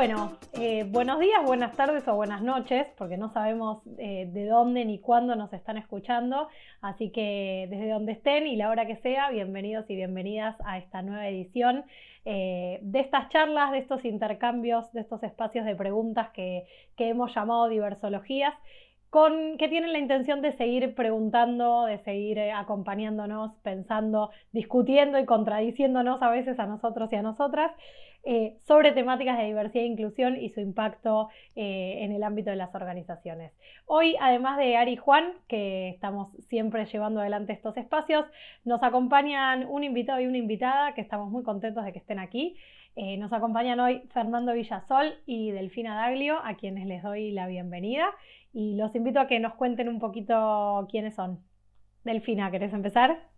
bueno, eh, buenos días, buenas tardes o buenas noches, porque no sabemos eh, de dónde ni cuándo nos están escuchando, así que desde donde estén y la hora que sea, bienvenidos y bienvenidas a esta nueva edición eh, de estas charlas, de estos intercambios, de estos espacios de preguntas que, que hemos llamado diversologías con, que tienen la intención de seguir preguntando, de seguir acompañándonos, pensando, discutiendo y contradiciéndonos a veces a nosotros y a nosotras eh, sobre temáticas de diversidad e inclusión y su impacto eh, en el ámbito de las organizaciones. Hoy, además de Ari y Juan, que estamos siempre llevando adelante estos espacios, nos acompañan un invitado y una invitada que estamos muy contentos de que estén aquí. nos acompañan hoy Fernando Villasol y Delfina Daglio, a quienes les doy la bienvenida y los invito a que nos cuenten un poquito quiénes son. Delfina, ¿querés empezar?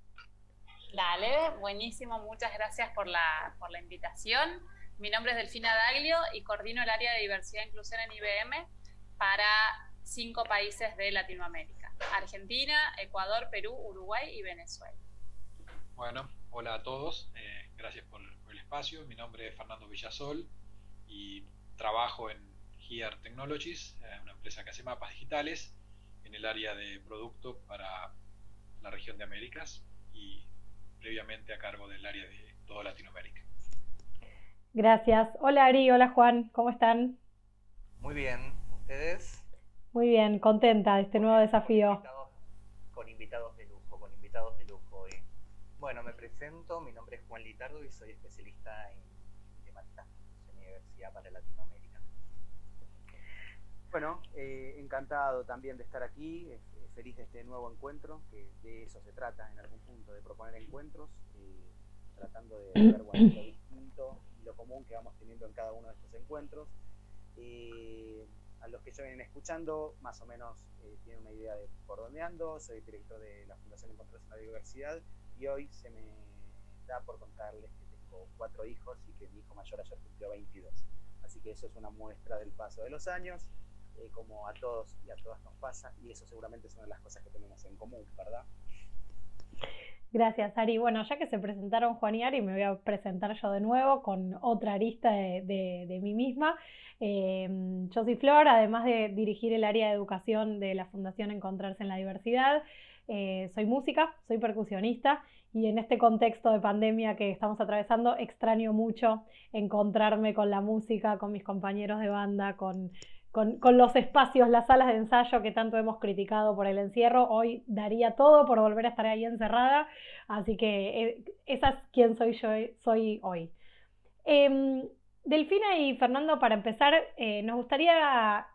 Dale, buenísimo, muchas gracias por la, por la invitación. Mi nombre es Delfina Daglio y coordino el área de diversidad e inclusión en IBM para cinco países de Latinoamérica, Argentina, Ecuador, Perú, Uruguay y Venezuela. Bueno, hola a todos, eh, gracias por, el espacio. Mi nombre es Fernando Villasol y trabajo en Gear Technologies, eh, una empresa que hace mapas digitales en el área de producto para la región de Américas y previamente a cargo del área de toda Latinoamérica. Gracias. Hola Ari, hola Juan, ¿cómo están? Muy bien, ¿ustedes? Muy bien, contenta de este nuevo desafío. Con invitados, de lujo, con invitados de lujo hoy. Bueno, me presento, mi nombre es Juan Litardo y soy especialista en temáticas de universidad para Latinoamérica. Bueno, eh, encantado también de estar aquí, feliz de este nuevo encuentro, que de eso se trata en algún punto, de proponer encuentros, eh, tratando de ver bueno, lo distinto y lo común que vamos teniendo en cada uno de estos encuentros. Eh, a los que ya vienen escuchando, más o menos tienen una idea de por dónde ando, soy director de la Fundación Encontrarse en la Diversidad y hoy se me da por contarles que tengo cuatro hijos y que mi hijo mayor ayer cumplió 22. Así que eso es una muestra del paso de los años eh, como a todos y a todas nos pasa, y eso seguramente es una de las cosas que tenemos en común, ¿verdad? Gracias, Ari. Bueno, ya que se presentaron Juan y Ari, me voy a presentar yo de nuevo con otra arista de, mí misma. Eh, yo soy Flor, además de dirigir el área de educación de la Fundación Encontrarse en la Diversidad. Eh, soy música, soy percusionista y en este contexto de pandemia que estamos atravesando extraño mucho encontrarme con la música, con mis compañeros de banda, con con, los espacios, las salas de ensayo que tanto hemos criticado por el encierro. Hoy daría todo por volver a estar ahí encerrada, así que eh, esa es quien soy yo soy hoy. Em, Delfina y Fernando, para empezar, eh, nos gustaría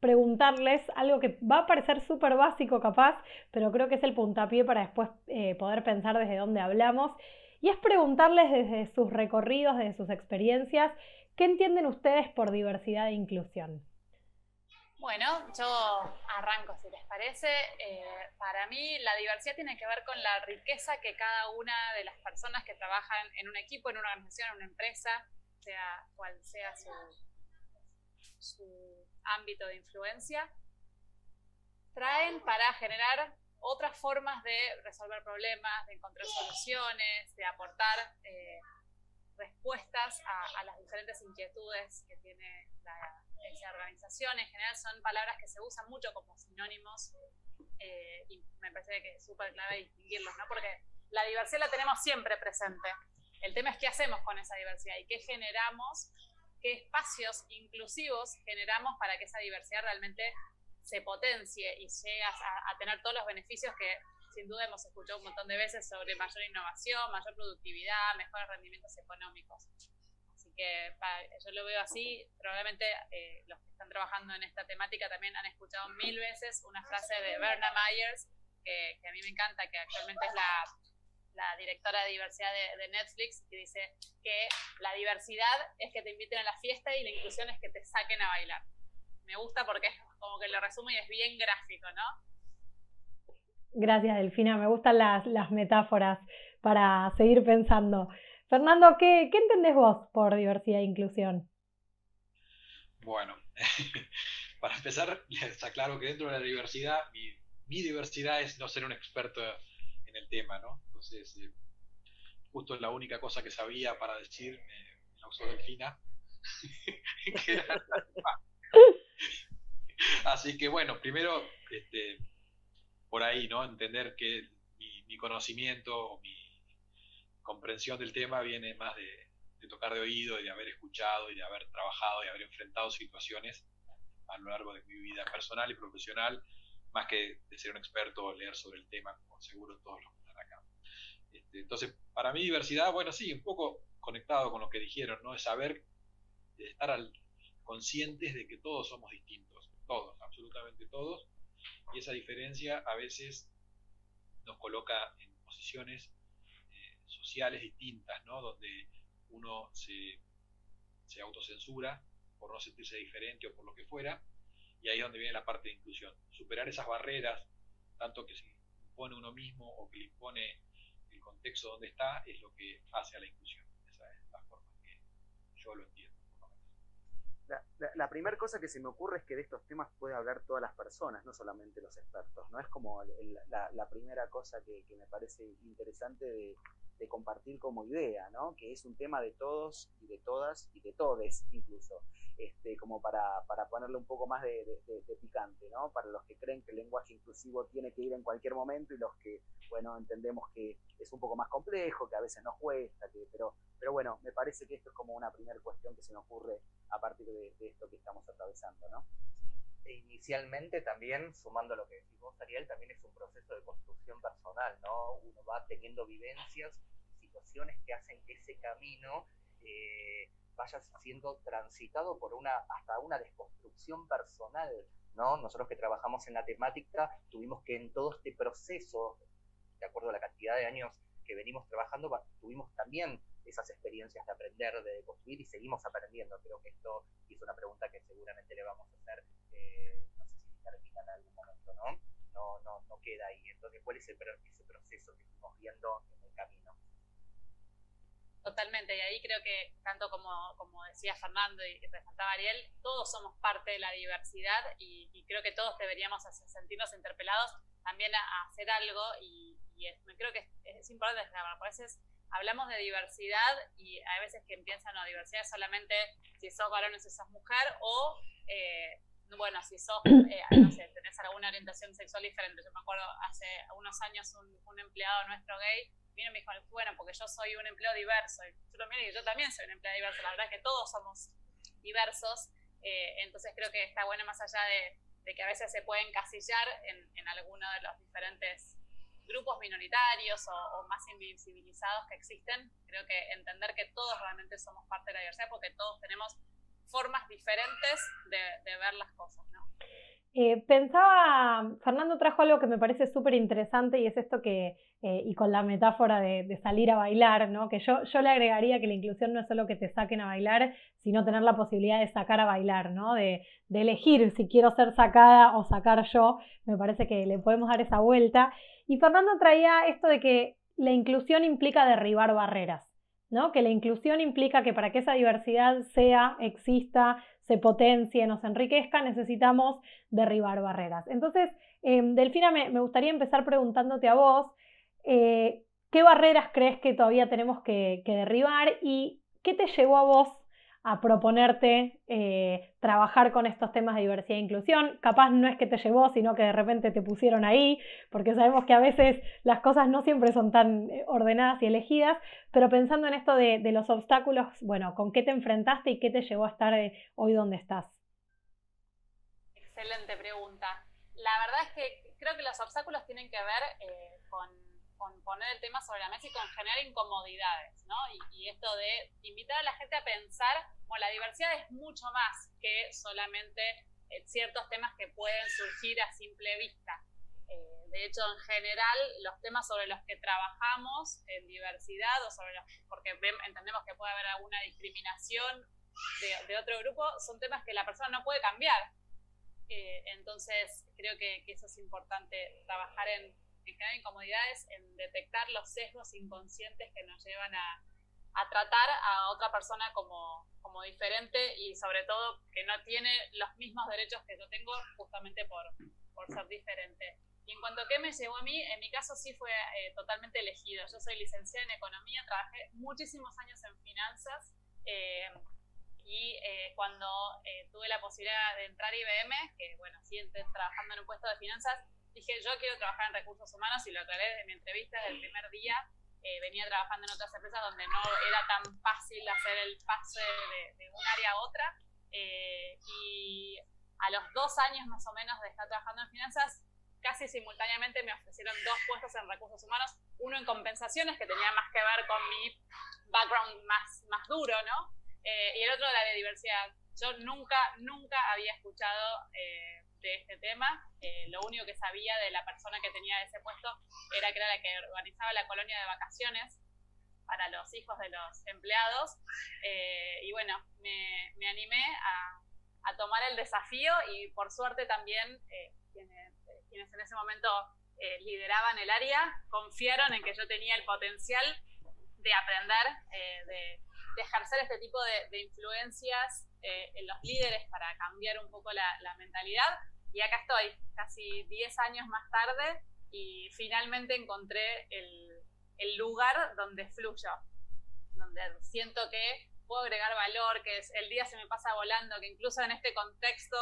preguntarles algo que va a parecer súper básico capaz, pero creo que es el puntapié para después eh, poder pensar desde dónde hablamos. Y es preguntarles desde sus recorridos, desde sus experiencias, ¿qué entienden ustedes por diversidad e inclusión? Bueno, yo arranco si les parece. Eh, para mí la diversidad tiene que ver con la riqueza que cada una de las personas que trabajan en un equipo, en una organización, en una empresa, sea cual sea su, ámbito de influencia, traen para generar otras formas de resolver problemas, de encontrar soluciones, de aportar eh, respuestas a, a, las diferentes inquietudes que tiene la, organización, en general son palabras que se usan mucho como sinónimos eh, y me parece que es súper clave distinguirlos, ¿no? Porque la diversidad la tenemos siempre presente. El tema es qué hacemos con esa diversidad y qué generamos, qué espacios inclusivos generamos para que esa diversidad realmente se potencie y llegue a, a tener todos los beneficios que sin duda hemos escuchado un montón de veces sobre mayor innovación, mayor productividad, mejores rendimientos económicos que yo lo veo así, probablemente eh, los que están trabajando en esta temática también han escuchado mil veces una frase de Berna Myers, que, a mí me encanta, que actualmente es la, directora de diversidad de, Netflix, que dice que la diversidad es que te inviten a la fiesta y la inclusión es que te saquen a bailar. Me gusta porque es como que lo resumo y es bien gráfico, ¿no? Gracias, Delfina. Me gustan las metáforas para seguir pensando. Fernando, ¿qué, ¿qué entendés vos por diversidad e inclusión? Bueno, para empezar, está claro que dentro de la diversidad, mi, diversidad es no ser un experto en el tema, ¿no? Entonces, eh, justo la única cosa que sabía para decir me, la usó Delfina. Así que bueno, primero, este, por ahí, ¿no? Entender que mi, conocimiento o mi comprensión del tema viene más de, tocar de oído y de haber escuchado y de haber trabajado y haber enfrentado situaciones a lo largo de mi vida personal y profesional, más que de ser un experto o leer sobre el tema, como seguro todos los que están acá. Este, entonces, para mí diversidad, bueno, sí, un poco conectado con lo que dijeron, ¿no? Es saber, estar al, conscientes de que todos somos distintos, todos, absolutamente todos, y esa diferencia a veces nos coloca en posiciones sociales distintas, ¿no? Donde uno se, se autocensura por no sentirse diferente o por lo que fuera, y ahí es donde viene la parte de inclusión. Superar esas barreras, tanto que se impone uno mismo o que le impone el contexto donde está, es lo que hace a la inclusión. Esa es la forma que yo lo entiendo. La, primera cosa que se me ocurre es que de estos temas puede hablar todas las personas, no solamente los expertos, ¿no? Es como la, primera cosa que, me parece interesante de, compartir como idea, ¿no? Que es un tema de todos y de todas y de todes incluso, este, como para, ponerle un poco más de, picante, ¿no? Para los que creen que el lenguaje inclusivo tiene que ir en cualquier momento y los que, bueno, entendemos que es un poco más complejo, que a veces nos cuesta, que, pero pero bueno, me parece que esto es como una primera cuestión que se me ocurre a partir de, esto que estamos atravesando, ¿no? E inicialmente también, sumando lo que decís vos, Ariel, también es un proceso de construcción personal, ¿no? Uno va teniendo vivencias, situaciones que hacen que ese camino eh, vaya siendo transitado por una, hasta una desconstrucción personal, ¿no? Nosotros que trabajamos en la temática tuvimos que en todo este proceso, de acuerdo a la cantidad de años que venimos trabajando, tuvimos también esas experiencias de aprender, de construir y seguimos aprendiendo. Creo que esto es una pregunta que seguramente le vamos a hacer, eh, no sé si termina en algún momento, ¿no? No, no, no queda ahí. Entonces, ¿cuál es el, ese proceso que estamos viendo en el camino? Totalmente, y ahí creo que tanto como, como decía Fernando y resaltaba Ariel, todos somos parte de la diversidad y, creo que todos deberíamos sentirnos interpelados también a, hacer algo y, y creo que es, es importante, a veces hablamos de diversidad y hay veces que piensan, no, diversidad es solamente si sos varón o si sos mujer o, eh, bueno, si sos, eh, no sé, tenés alguna orientación sexual diferente. Yo me acuerdo hace unos años un, empleado nuestro gay vino y me dijo, bueno, porque yo soy un empleo diverso. Y yo también, yo también soy un empleado diverso. La verdad es que todos somos diversos. Eh, entonces creo que está bueno más allá de, que a veces se pueden encasillar en, en alguno de los diferentes grupos minoritarios o, más invisibilizados que existen, creo que entender que todos realmente somos parte de la diversidad porque todos tenemos formas diferentes de, ver las cosas, ¿no? Eh, pensaba, Fernando trajo algo que me parece súper interesante y es esto que, eh, y con la metáfora de, salir a bailar, ¿no? que yo, yo le agregaría que la inclusión no es solo que te saquen a bailar, sino tener la posibilidad de sacar a bailar, ¿no? de, de elegir si quiero ser sacada o sacar yo, me parece que le podemos dar esa vuelta. Y Fernando traía esto de que la inclusión implica derribar barreras, ¿no? Que la inclusión implica que para que esa diversidad sea, exista, se potencie, nos enriquezca, necesitamos derribar barreras. Entonces, eh, Delfina, me, gustaría empezar preguntándote a vos, eh, ¿qué barreras crees que todavía tenemos que derribar y qué te llevó a vos a proponerte eh, trabajar con estos temas de diversidad e inclusión. Capaz no es que te llevó, sino que de repente te pusieron ahí, porque sabemos que a veces las cosas no siempre son tan eh, ordenadas y elegidas, pero pensando en esto de, los obstáculos, bueno, ¿con qué te enfrentaste y qué te llevó a estar eh, hoy donde estás? Excelente pregunta. La verdad es que creo que los obstáculos tienen que ver con con poner el tema sobre la mesa y con generar incomodidades, ¿no? Y, esto de invitar a la gente a pensar, bueno, la diversidad es mucho más que solamente eh, ciertos temas que pueden surgir a simple vista. Eh, de hecho, en general, los temas sobre los que trabajamos en diversidad o sobre los, porque entendemos que puede haber alguna discriminación de, otro grupo, son temas que la persona no puede cambiar. Eh, entonces, creo que eso es importante, trabajar en en generar incomodidades en detectar los sesgos inconscientes que nos llevan a, tratar a otra persona como, como, diferente y sobre todo que no tiene los mismos derechos que yo tengo justamente por, por ser diferente. Y en cuanto a qué me llevó a mí, en mi caso sí fue eh, totalmente elegido. Yo soy licenciada en economía, trabajé muchísimos años en finanzas eh, y eh, cuando eh, tuve la posibilidad de entrar a IBM, que bueno, sí trabajando en un puesto de finanzas, dije yo quiero trabajar en recursos humanos y lo aclaré desde mi entrevista, desde el primer día. Eh, venía trabajando en otras empresas donde no era tan fácil hacer el pase de, un área a otra. y a los dos años más o menos de estar trabajando en finanzas, casi simultáneamente me ofrecieron dos puestos en recursos humanos, uno en compensaciones, que tenía más que ver con mi background más, más duro, ¿no? Eh, y el otro la de diversidad. Yo nunca, nunca había escuchado eh, de este tema. Eh, lo único que sabía de la persona que tenía ese puesto era que era la que organizaba la colonia de vacaciones para los hijos de los empleados. y bueno, me, me animé a, a, tomar el desafío y por suerte también quienes, quienes, en ese momento lideraban el área confiaron en que yo tenía el potencial de aprender, de de ejercer este tipo de, influencias eh, en los líderes para cambiar un poco la, mentalidad. Y acá estoy, casi 10 años más tarde, y finalmente encontré el, lugar donde fluyo, donde siento que puedo agregar valor, que es, el día se me pasa volando, que incluso en este contexto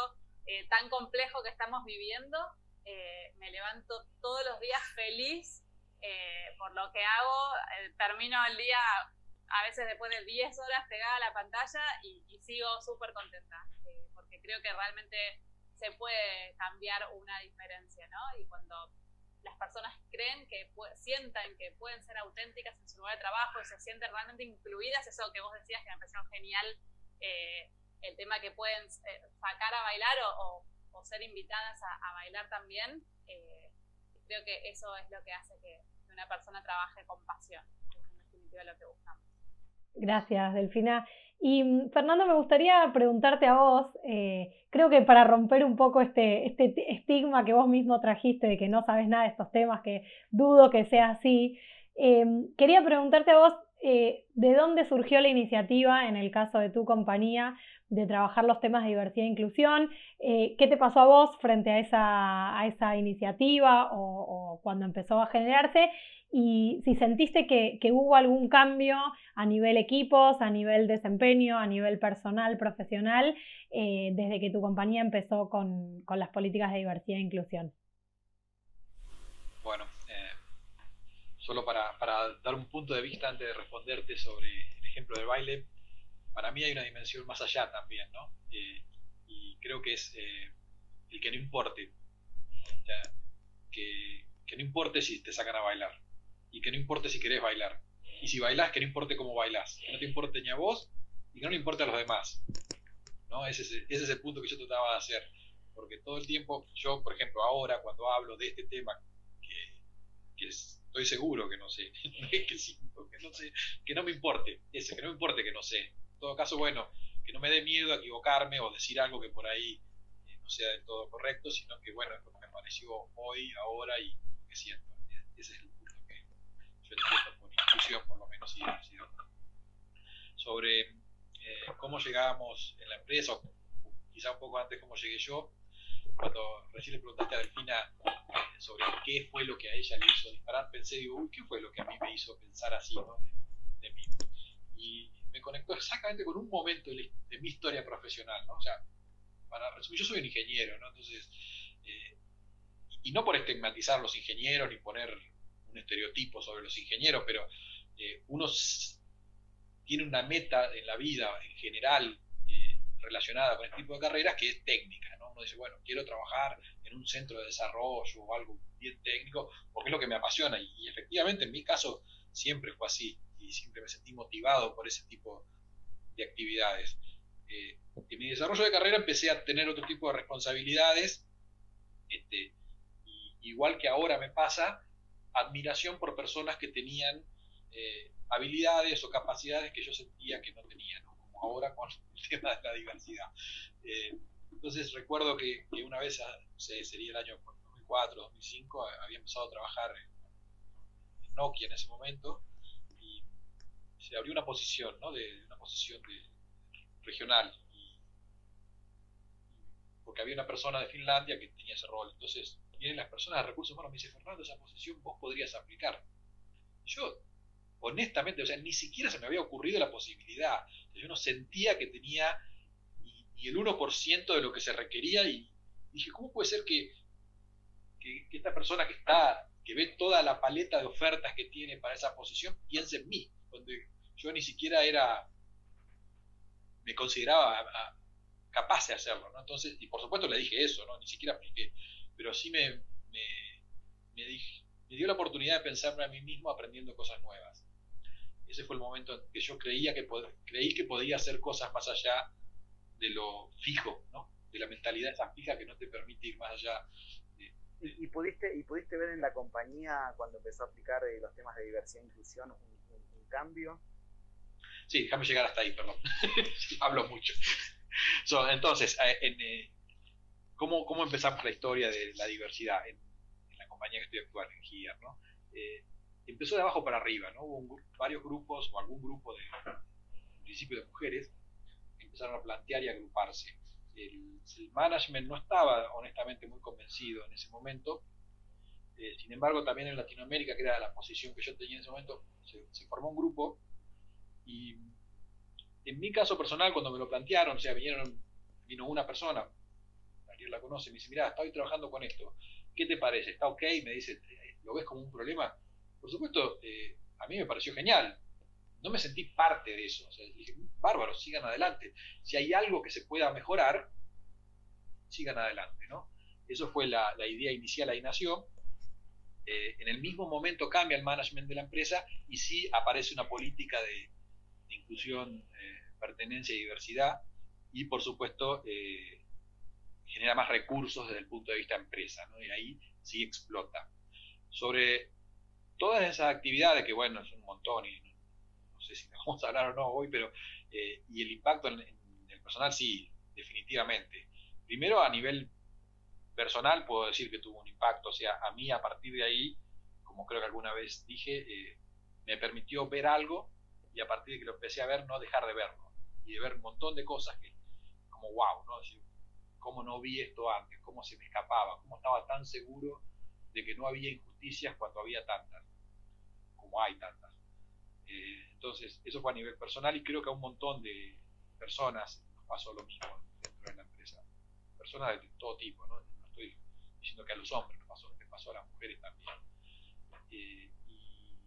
eh, tan complejo que estamos viviendo, eh, me levanto todos los días feliz por lo que hago, termino el día a veces después de 10 horas pegada a la pantalla y, sigo súper contenta, eh, porque creo que realmente se puede cambiar una diferencia, ¿no? Y cuando las personas creen que sientan que pueden ser auténticas en su lugar de trabajo y se sienten realmente incluidas, eso que vos decías que me pareció genial, eh, el tema que pueden eh, sacar a bailar o, ser invitadas a, bailar también, creo que eso es lo que hace que una persona trabaje con pasión, es en definitiva lo que buscamos. Gracias, Delfina. Y mm, Fernando, me gustaría preguntarte a vos, eh, creo que para romper un poco este, este estigma que vos mismo trajiste de que no sabes nada de estos temas, que dudo que sea así, em, quería preguntarte a vos eh, de dónde surgió la iniciativa, en el caso de tu compañía, de trabajar los temas de diversidad e inclusión. Eh, ¿Qué te pasó a vos frente a esa, iniciativa o, cuando empezó a generarse? Y si sentiste que, hubo algún cambio a nivel equipos, a nivel desempeño, a nivel personal, profesional, eh, desde que tu compañía empezó con, las políticas de diversidad e inclusión. Bueno, eh, solo para, dar un punto de vista antes de responderte sobre el ejemplo del baile, para mí hay una dimensión más allá también, ¿no? Eh, y creo que es el que no importe, que, que no importe si te sacan a bailar y que no importe si querés bailar. Y si bailás, que no importe cómo bailás. Que no te importe ni a vos y que no le importe a los demás. ¿no? Ese, es, ese es el punto que yo trataba de hacer. Porque todo el tiempo, yo, por ejemplo, ahora cuando hablo de este tema, que, estoy seguro que no sé, que, que, no sé, que no me importe, ese, que no me importe que no sé. En todo caso, bueno, que no me dé miedo a equivocarme o decir algo que por ahí eh, no sea del todo correcto, sino que, bueno, es lo que me pareció hoy, ahora y lo que siento. Ese es el yo entiendo por inclusión por lo menos. Sobre eh, cómo llegábamos en la empresa, o quizá un poco antes cómo llegué yo, cuando recién le preguntaste a Delfina eh, sobre qué fue lo que a ella le hizo disparar, pensé, digo, uy, ¿qué fue lo que a mí me hizo pensar así, ¿no? de, mí? Y me conectó exactamente con un momento de, mi historia profesional, ¿no? O sea, para resumir, yo soy un ingeniero, ¿no? Entonces, eh, y, y no por estigmatizar los ingenieros ni poner estereotipo sobre los ingenieros, pero eh, uno tiene una meta en la vida en general eh, relacionada con este tipo de carreras que es técnica. ¿no? Uno dice, bueno, quiero trabajar en un centro de desarrollo o algo bien técnico porque es lo que me apasiona. Y, efectivamente, en mi caso, siempre fue así y siempre me sentí motivado por ese tipo de actividades. Eh, en mi desarrollo de carrera empecé a tener otro tipo de responsabilidades. Este, igual que ahora me pasa, admiración por personas que tenían eh, habilidades o capacidades que yo sentía que no tenían, como ahora con el tema de la diversidad. Eh, entonces recuerdo que, una vez, ah, sería el año 2004, 2005, había empezado a trabajar en, Nokia en ese momento y se abrió una posición, ¿no? de, una posición regional. porque había una persona de Finlandia que tenía ese rol. Entonces vienen las personas de recursos humanos me dice, Fernando, esa posición vos podrías aplicar. yo, honestamente, o sea, ni siquiera se me había ocurrido la posibilidad. Yo no sentía que tenía ni, el 1% de lo que se requería y dije, ¿cómo puede ser que, que, esta persona que está, que ve toda la paleta de ofertas que tiene para esa posición, piense en mí? Cuando yo ni siquiera era, me consideraba capaz de hacerlo, ¿no? Entonces, y por supuesto le dije eso, ¿no? Ni siquiera apliqué, pero sí me, me, me, dije, me dio la oportunidad de pensarme a mí mismo aprendiendo cosas nuevas. Ese fue el momento en que yo creía que creí que podía hacer cosas más allá de lo fijo, ¿no? De la mentalidad esa fija que no te permite ir más allá. ¿Y, pudiste, ¿Y pudiste ver en la compañía cuando empezó a aplicar eh, los temas de diversidad e inclusión un, cambio? Sí, déjame llegar hasta ahí, perdón. Hablo mucho. entonces, eh, eh, ¿cómo, ¿cómo, empezamos la historia de la diversidad en, la compañía que estoy actuando, en GIAR? ¿no? empezó de abajo para arriba, ¿no? Hubo varios grupos o algún grupo de, en principio de mujeres que empezaron a plantear y agruparse. El, management no estaba honestamente muy convencido en ese momento. Eh, sin embargo, también en Latinoamérica, que era la posición que yo tenía en ese momento, se, formó un grupo y en mi caso personal, cuando me lo plantearon, o sea, vinieron, vino una persona, alguien la conoce, me dice, mira, estoy trabajando con esto, ¿qué te parece? ¿Está ok? Me dice, ¿lo ves como un problema? por supuesto, eh, a mí me pareció genial. No me sentí parte de eso. O sea, dije, bárbaro, sigan adelante. Si hay algo que se pueda mejorar, sigan adelante, ¿no? Eso fue la, idea inicial, ahí nació. Eh, en el mismo momento cambia el management de la empresa y sí aparece una política de, inclusión, eh, pertenencia y diversidad y por supuesto genera más recursos desde el punto de vista empresa, ¿no? y ahí sí explota. Sobre todas esas actividades, que bueno, es un montón y no, sé si vamos a hablar o no hoy, pero eh, y el impacto en, el personal sí, definitivamente. Primero a nivel personal puedo decir que tuvo un impacto, o sea, a mí a partir de ahí, como creo que alguna vez dije, eh, me permitió ver algo y a partir de que lo empecé a ver, no dejar de verlo y de ver un montón de cosas que, como wow, ¿no? Decir, cómo no vi esto antes, cómo se me escapaba, cómo estaba tan seguro de que no había injusticias cuando había tantas, como hay tantas. Eh, entonces, eso fue a nivel personal y creo que a un montón de personas nos pasó lo mismo dentro de la empresa. Personas de todo tipo, ¿no? estoy diciendo que a los hombres nos pasó, les pasó a las mujeres también. Eh, y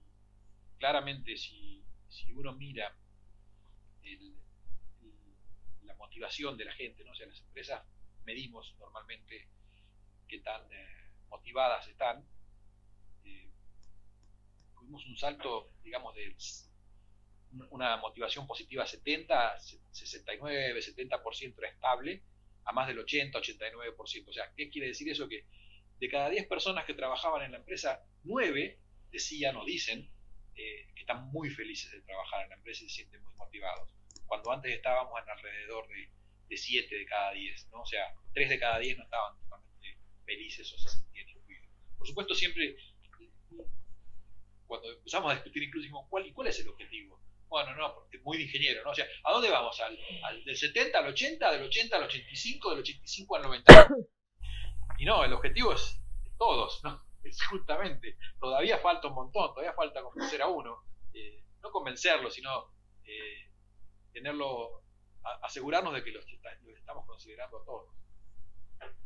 claramente si, uno mira la motivación de la gente, ¿no? O sea, las empresas medimos normalmente qué tan... Eh, motivadas están, eh, tuvimos un salto, digamos, de una motivación positiva 70, 69, 70% era estable, a más del 80, 89%. O sea, ¿qué quiere decir eso? Que de cada 10 personas que trabajaban en la empresa, 9 decían o dicen eh, que están muy felices de trabajar en la empresa y se sienten muy motivados. Cuando antes estábamos en alrededor de, de 7 de cada 10, ¿no? O sea, 3 de cada 10 no estaban totalmente felices o se sentían por supuesto, siempre, cuando empezamos a discutir incluso, ¿cuál, ¿y cuál es el objetivo? Bueno, no, porque muy de ingeniero, ¿no? O sea, ¿a dónde vamos? ¿Al, del 70 al 80, del 80 al 85, del 85 al 90? Y no, el objetivo es todos, ¿no? Es justamente, todavía falta un montón, todavía falta convencer a uno. Eh, no convencerlo, sino eh, tenerlo, asegurarnos de que los, los estamos considerando a todos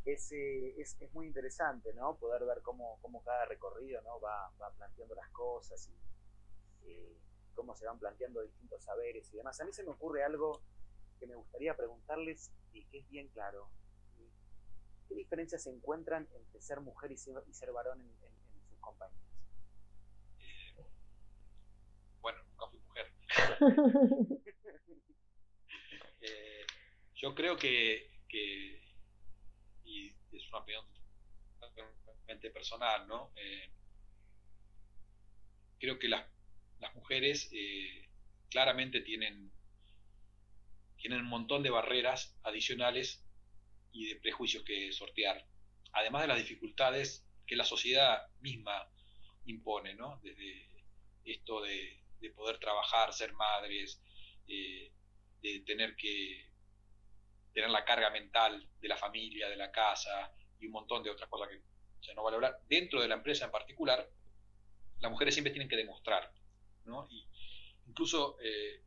es, es, es, muy interesante, ¿no? Poder ver cómo, cómo cada recorrido, ¿no? Va, va planteando las cosas y eh, cómo se van planteando distintos saberes y demás. A mí se me ocurre algo que me gustaría preguntarles y que es bien claro. ¿Qué diferencias se encuentran entre ser mujer y ser, y ser varón en, sus compañías? Eh, bueno, nunca fui mujer. Yo creo que, que y es una opinión totalmente personal, ¿no? Eh, creo que las, las mujeres eh, claramente tienen, tienen un montón de barreras adicionales y de prejuicios que sortear, además de las dificultades que la sociedad misma impone, ¿no? Desde esto de, poder trabajar, ser madres, eh, de tener que tener la carga mental de la familia, de la casa y un montón de otras cosas que no vale hablar. Dentro de la empresa en particular, las mujeres siempre tienen que demostrar. ¿no? Y incluso eh,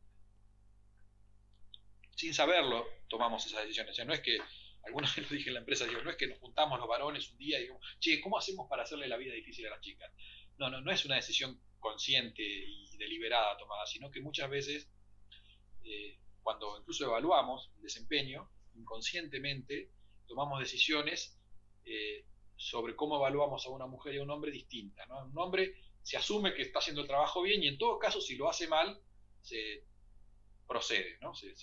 sin saberlo tomamos esas decisiones. O sea, no es que, algunos lo dije en la empresa, digo, no es que nos juntamos los varones un día y digo, che, ¿cómo hacemos para hacerle la vida difícil a las chicas? No, no, no es una decisión consciente y deliberada tomada, sino que muchas veces, eh, cuando incluso evaluamos el desempeño, inconscientemente tomamos decisiones eh, sobre cómo evaluamos a una mujer y a un hombre distintas. ¿no? Un hombre se asume que está haciendo el trabajo bien y en todo caso, si lo hace mal, se procede, se,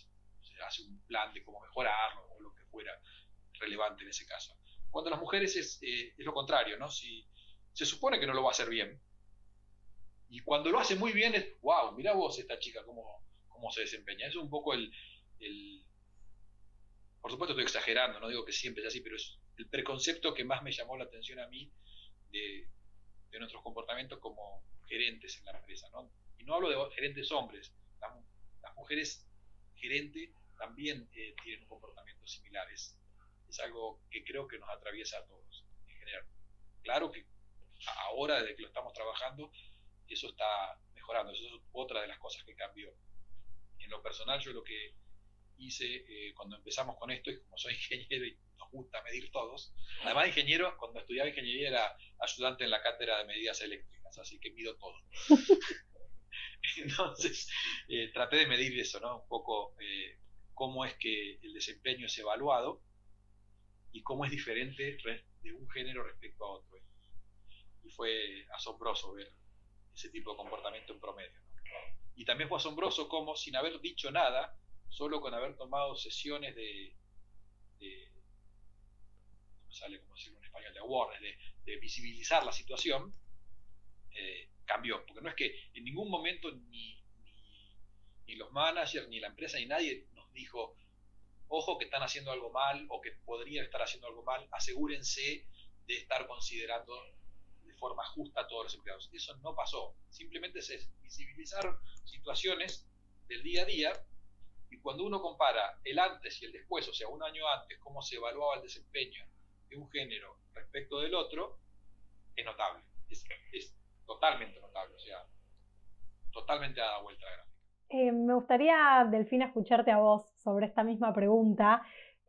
hace un plan de cómo mejorarlo o lo que fuera relevante en ese caso. Cuando las mujeres es, eh, es lo contrario, ¿no? Si se supone que no lo va a hacer bien, y cuando lo hace muy bien es, wow, mira vos esta chica cómo, cómo se desempeña. Es un poco el, Por supuesto estoy exagerando, no digo que siempre es así, pero es el preconcepto que más me llamó la atención a mí de, de nuestros comportamientos como gerentes en la empresa. ¿no? Y no hablo de gerentes hombres, las, las mujeres gerentes también eh, tienen un comportamiento similar. Es, es algo que creo que nos atraviesa a todos en general. Claro que ahora, desde que lo estamos trabajando, eso está mejorando. Eso es otra de las cosas que cambió. En lo personal, yo lo que hice eh, cuando empezamos con esto, y como soy ingeniero y nos gusta medir todos, además de ingeniero, cuando estudiaba ingeniería era ayudante en la cátedra de medidas eléctricas, así que mido todo. Entonces, eh, traté de medir eso, ¿no? Un poco eh, cómo es que el desempeño es evaluado y cómo es diferente de un género respecto a otro. Y fue asombroso ver ese tipo de comportamiento en promedio. Y también fue asombroso cómo, sin haber dicho nada, solo con haber tomado sesiones de, como decirlo en español, de de, visibilizar la situación, eh, cambió. Porque no es que en ningún momento ni, ni, los managers, ni la empresa, ni nadie nos dijo, ojo que están haciendo algo mal o que podrían estar haciendo algo mal, asegúrense de estar considerando forma justa a todos los empleados. Eso no pasó. Simplemente se visibilizaron situaciones del día a día y cuando uno compara el antes y el después, o sea, un año antes, cómo se evaluaba el desempeño de un género respecto del otro, es notable. Es, totalmente notable. O sea, totalmente a la vuelta la gráfica. Eh, me gustaría, Delfina, escucharte a vos sobre esta misma pregunta.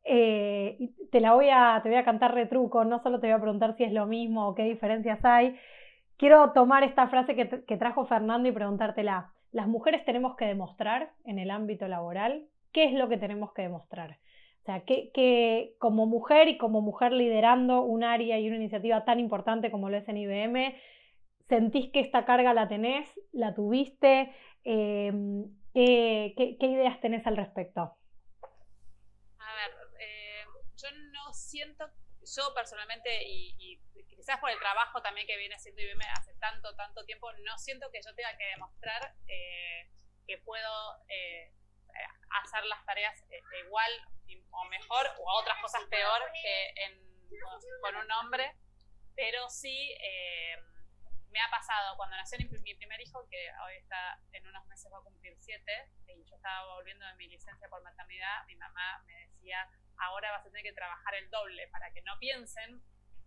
Eh, te la voy a, te voy a cantar retruco, no solo te voy a preguntar si es lo mismo o qué diferencias hay. Quiero tomar esta frase que, trajo Fernando y preguntártela. ¿Las mujeres tenemos que demostrar en el ámbito laboral? ¿Qué es lo que tenemos que demostrar? O sea, que, como mujer y como mujer liderando un área y una iniciativa tan importante como lo es en IBM, ¿sentís que esta carga la tenés? ¿La tuviste? Eh, ¿qué, ¿Qué ideas tenés al respecto? siento, yo personalmente, y, quizás por el trabajo también que viene haciendo IBM hace tanto, tanto tiempo, no siento que yo tenga que demostrar eh, que puedo eh, hacer las tareas eh, igual o mejor o otras cosas peor que con un hombre, pero sí me ha pasado cuando nació mi primer hijo, que hoy está en unos meses va a cumplir siete, y yo estaba volviendo de mi licencia por maternidad, mi mamá me decía, ahora vas a tener que trabajar el doble para que no piensen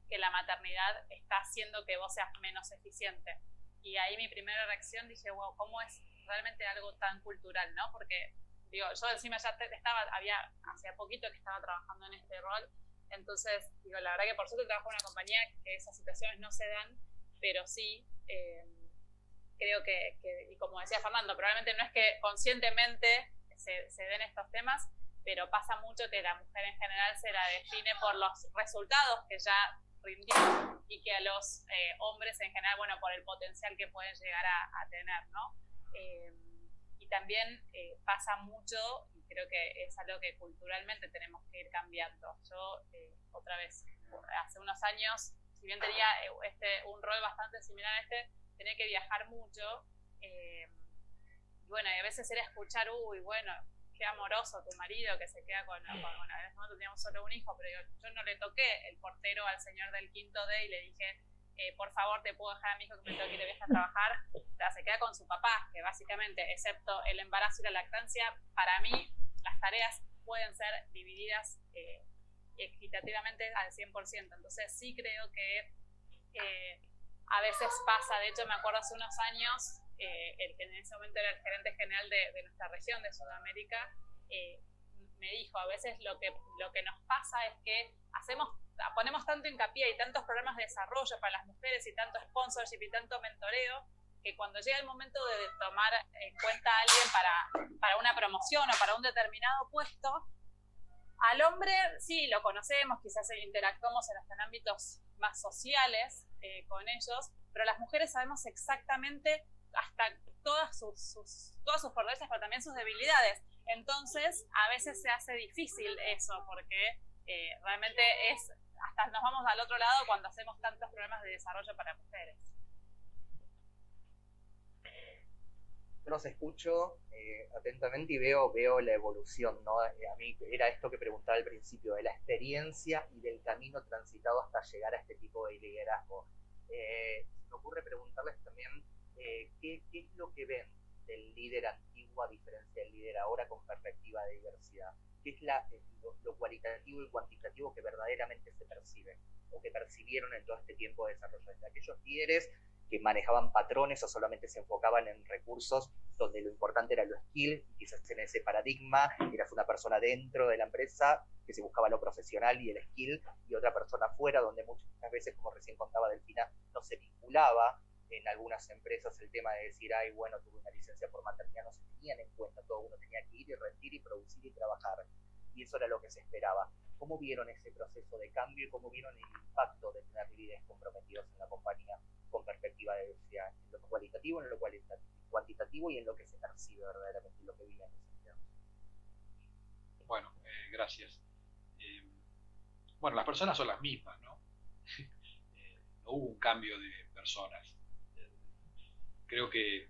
que la maternidad está haciendo que vos seas menos eficiente. Y ahí mi primera reacción dije, wow, ¿cómo es realmente algo tan cultural, no? Porque, digo, yo encima ya estaba, había, hacía poquito que estaba trabajando en este rol, entonces, digo, la verdad que por suerte trabajo en una compañía que esas situaciones no se dan, pero sí, eh, creo que, y como decía Fernando, probablemente no es que conscientemente se, se den estos temas, pero pasa mucho que la mujer en general se la define por los resultados que ya rindió y que a los eh, hombres en general, bueno, por el potencial que pueden llegar a, tener, ¿no? Eh, y también eh, pasa mucho, y creo que es algo que culturalmente tenemos que ir cambiando. Yo, otra vez, hace unos años, si bien tenía este, un rol bastante similar a este, tenía que viajar mucho. bueno, y a veces era escuchar, uy, bueno, qué amoroso tu marido que se queda con, bueno, en ese momento teníamos solo un hijo, pero yo, no le toqué el portero al señor del quinto D y le dije, eh, por favor, te puedo dejar a mi hijo que me tengo que ir de a trabajar. O sea, se queda con su papá, que básicamente, excepto el embarazo y la lactancia, para mí las tareas pueden ser divididas eh, equitativamente al 100%. Entonces sí creo que eh, a veces pasa, de hecho me acuerdo hace unos años el que en ese momento era el gerente general de, nuestra región de Sudamérica, me dijo, a veces lo que, lo que nos pasa es que hacemos, ponemos tanto hincapié y tantos programas de desarrollo para las mujeres y tanto sponsorship y tanto mentoreo, que cuando llega el momento de tomar en cuenta a alguien para, para una promoción o para un determinado puesto, al hombre sí lo conocemos, quizás interactuamos en, en ámbitos más sociales eh, con ellos, pero las mujeres sabemos exactamente hasta todas sus, todas sus fortalezas, pero también sus debilidades. Entonces, a veces se hace difícil eso, porque eh, realmente es, hasta nos vamos al otro lado cuando hacemos tantos programas de desarrollo para mujeres. Los escucho eh, atentamente y veo, veo la evolución, ¿no? Eh, a mí era esto que preguntaba al principio, de la experiencia y del camino transitado hasta llegar a este tipo de liderazgo. me ocurre preguntarles también ¿qué, qué es lo que ven del líder antiguo a diferencia del líder ahora con perspectiva de diversidad? ¿Qué es la, eh, lo, cualitativo y cuantitativo que verdaderamente se percibe o que percibieron en todo este tiempo de desarrollo? De aquellos líderes que manejaban patrones o solamente se enfocaban en recursos donde lo importante era lo skill, y quizás en ese paradigma eras una persona dentro de la empresa que se buscaba lo profesional y el skill, y otra persona fuera, donde muchas veces, como recién contaba Delfina, no se vinculaba en algunas empresas el tema de decir, ay, bueno, tuve una licencia por maternidad, no se tenían en cuenta, todo uno tenía que ir y rendir y producir y trabajar. Y eso era lo que se esperaba. ¿Cómo vieron ese proceso de cambio y cómo vieron el impacto de tener líderes comprometidos en la compañía con perspectiva de diversidad, en lo cualitativo, en lo cuantitativo y en lo que se percibe verdaderamente, en lo que viven los empleados? Bueno, eh, gracias. Eh, bueno, las personas son las mismas, ¿no? Eh, no hubo un cambio de personas creo que